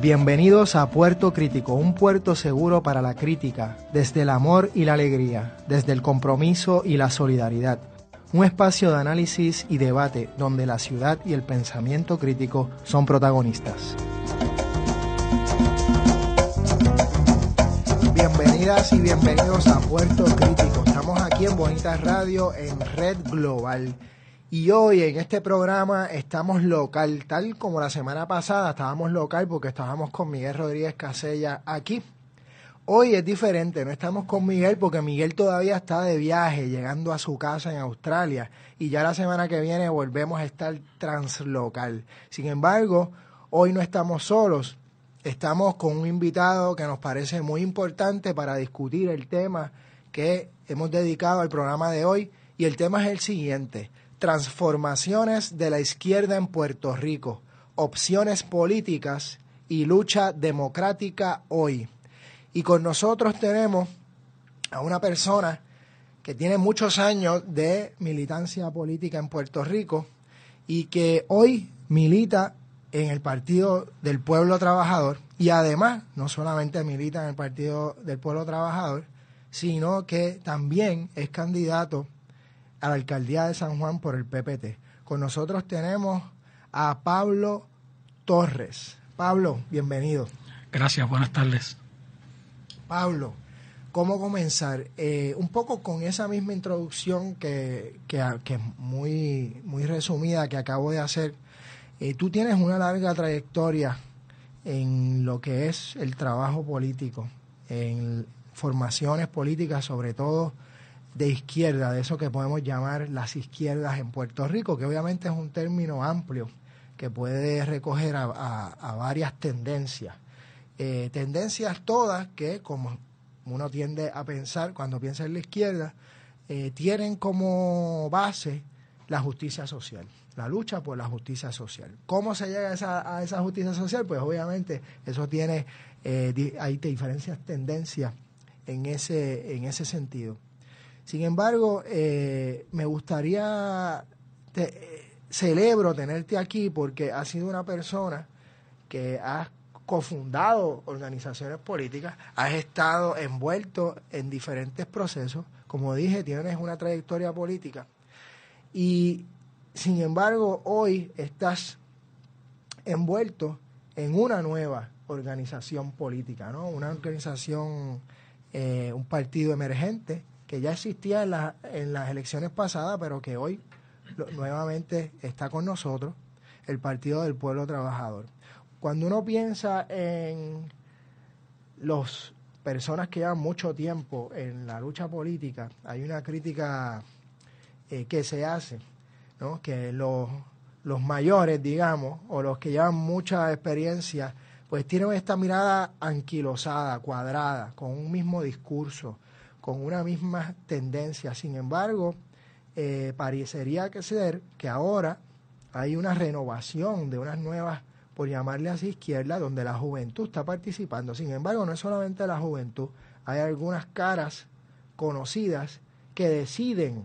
Bienvenidos a Puerto Crítico, un puerto seguro para la crítica, desde el amor y la alegría, desde el compromiso y la solidaridad. Un espacio de análisis y debate donde la ciudad y el pensamiento crítico son protagonistas. Bienvenidas y bienvenidos a Puerto Crítico. Estamos aquí en Bonita Radio en Red Global. Y hoy en este programa estamos local, tal como la semana pasada estábamos local porque estábamos con Miguel Rodríguez Casella aquí. Hoy es diferente, no estamos con Miguel porque Miguel todavía está de viaje, llegando a su casa en Australia y ya la semana que viene volvemos a estar translocal. Sin embargo, hoy no estamos solos, estamos con un invitado que nos parece muy importante para discutir el tema que hemos dedicado al programa de hoy y el tema es el siguiente transformaciones de la izquierda en Puerto Rico, opciones políticas y lucha democrática hoy. Y con nosotros tenemos a una persona que tiene muchos años de militancia política en Puerto Rico y que hoy milita en el Partido del Pueblo Trabajador y además no solamente milita en el Partido del Pueblo Trabajador, sino que también es candidato a la alcaldía de San Juan por el PPT. Con nosotros tenemos a Pablo Torres. Pablo, bienvenido. Gracias, buenas tardes. Pablo, ¿cómo comenzar? Eh, un poco con esa misma introducción que, que, que, muy, muy resumida que acabo de hacer. Eh, tú tienes una larga trayectoria en lo que es el trabajo político, en formaciones políticas, sobre todo de izquierda, de eso que podemos llamar las izquierdas en Puerto Rico, que obviamente es un término amplio que puede recoger a, varias tendencias. Eh, tendencias todas que, como uno tiende a pensar cuando piensa en la izquierda, eh, tienen como base la justicia social, la lucha por la justicia social. ¿Cómo se llega a esa, a esa justicia social? Pues obviamente eso tiene, eh, hay diferencias tendencias en ese, en ese sentido. Sin embargo, eh, me gustaría, celebro tenerte aquí porque has sido una persona que has cofundado organizaciones políticas, has estado envuelto en diferentes procesos, como dije, tienes una trayectoria política y sin embargo hoy estás envuelto en una nueva organización política, ¿no? Una organización, eh, un partido emergente que ya existía en, en las elecciones pasadas, pero que hoy nuevamente está con nosotros, el Partido del Pueblo Trabajador. Cuando uno piensa en las personas que llevan mucho tiempo en la lucha política, hay una crítica eh, que se hace, ¿no? que los, los mayores, digamos, o los que llevan mucha experiencia, pues tienen esta mirada anquilosada, cuadrada, con un mismo discurso, con una misma tendencia. Sin embargo, eh, parecería que ser que ahora hay una renovación de unas nuevas, por llamarle así, izquierda, donde la juventud está participando. Sin embargo, no es solamente la juventud, hay algunas caras conocidas que deciden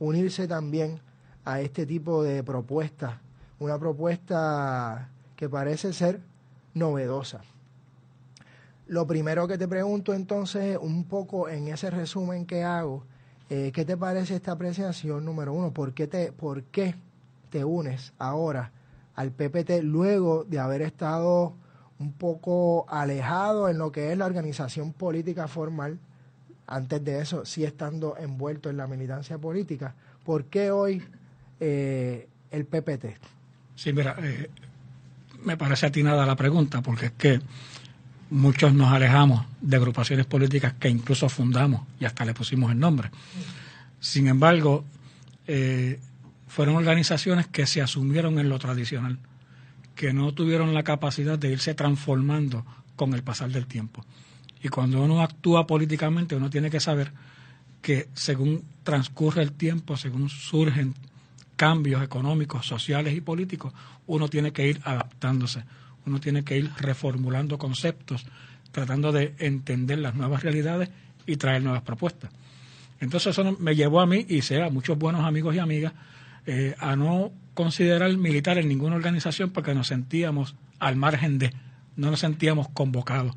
unirse también a este tipo de propuestas, una propuesta que parece ser novedosa. Lo primero que te pregunto entonces, un poco en ese resumen que hago, eh, ¿qué te parece esta apreciación número uno? ¿Por qué, te, ¿Por qué te unes ahora al PPT luego de haber estado un poco alejado en lo que es la organización política formal? Antes de eso, sí estando envuelto en la militancia política. ¿Por qué hoy eh, el PPT? Sí, mira, eh, me parece atinada la pregunta, porque es que muchos nos alejamos de agrupaciones políticas que incluso fundamos y hasta le pusimos el nombre. Sin embargo, eh, fueron organizaciones que se asumieron en lo tradicional, que no tuvieron la capacidad de irse transformando con el pasar del tiempo. Y cuando uno actúa políticamente, uno tiene que saber que según transcurre el tiempo, según surgen cambios económicos, sociales y políticos, uno tiene que ir adaptándose, uno tiene que ir reformulando conceptos, tratando de entender las nuevas realidades y traer nuevas propuestas. Entonces eso me llevó a mí y a muchos buenos amigos y amigas eh, a no considerar militar en ninguna organización porque nos sentíamos al margen de, no nos sentíamos convocados.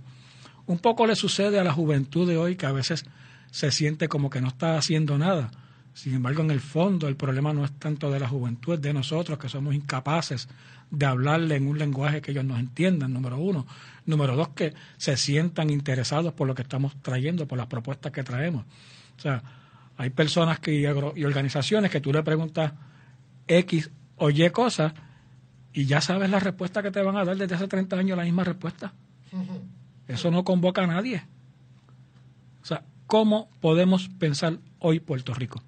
Un poco le sucede a la juventud de hoy que a veces se siente como que no está haciendo nada. Sin embargo, en el fondo el problema no es tanto de la juventud, es de nosotros que somos incapaces de hablarle en un lenguaje que ellos nos entiendan, número uno. Número dos, que se sientan interesados por lo que estamos trayendo, por las propuestas que traemos. O sea, hay personas que, y organizaciones que tú le preguntas X o Y cosas y ya sabes la respuesta que te van a dar desde hace 30 años, la misma respuesta. Eso no convoca a nadie. O sea, ¿cómo podemos pensar hoy Puerto Rico?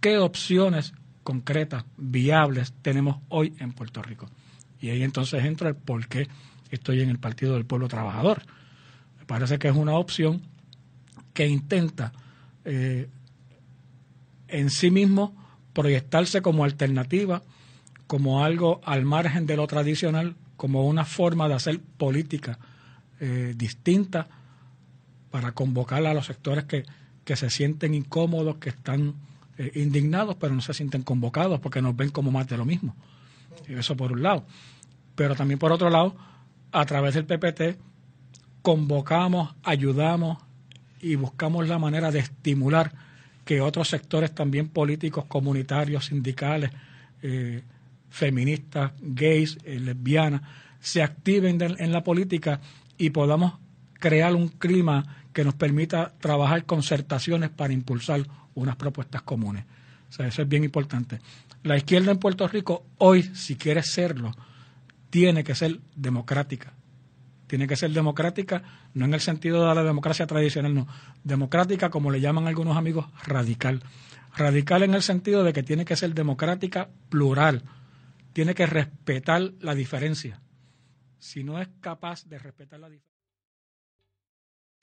¿Qué opciones concretas, viables tenemos hoy en Puerto Rico? Y ahí entonces entra el por qué estoy en el Partido del Pueblo Trabajador. Me parece que es una opción que intenta eh, en sí mismo proyectarse como alternativa, como algo al margen de lo tradicional, como una forma de hacer política eh, distinta para convocar a los sectores que, que se sienten incómodos, que están eh, indignados, pero no se sienten convocados porque nos ven como más de lo mismo. Eso por un lado. Pero también por otro lado, a través del PPT, convocamos, ayudamos y buscamos la manera de estimular que otros sectores también políticos, comunitarios, sindicales, eh, feministas, gays, lesbianas, se activen en la política y podamos crear un clima que nos permita trabajar concertaciones para impulsar unas propuestas comunes. O sea, eso es bien importante. La izquierda en Puerto Rico hoy, si quiere serlo, tiene que ser democrática. Tiene que ser democrática, no en el sentido de la democracia tradicional, no. Democrática, como le llaman algunos amigos, radical. Radical en el sentido de que tiene que ser democrática plural. Tiene que respetar la diferencia si no es capaz de respetar la diferencia.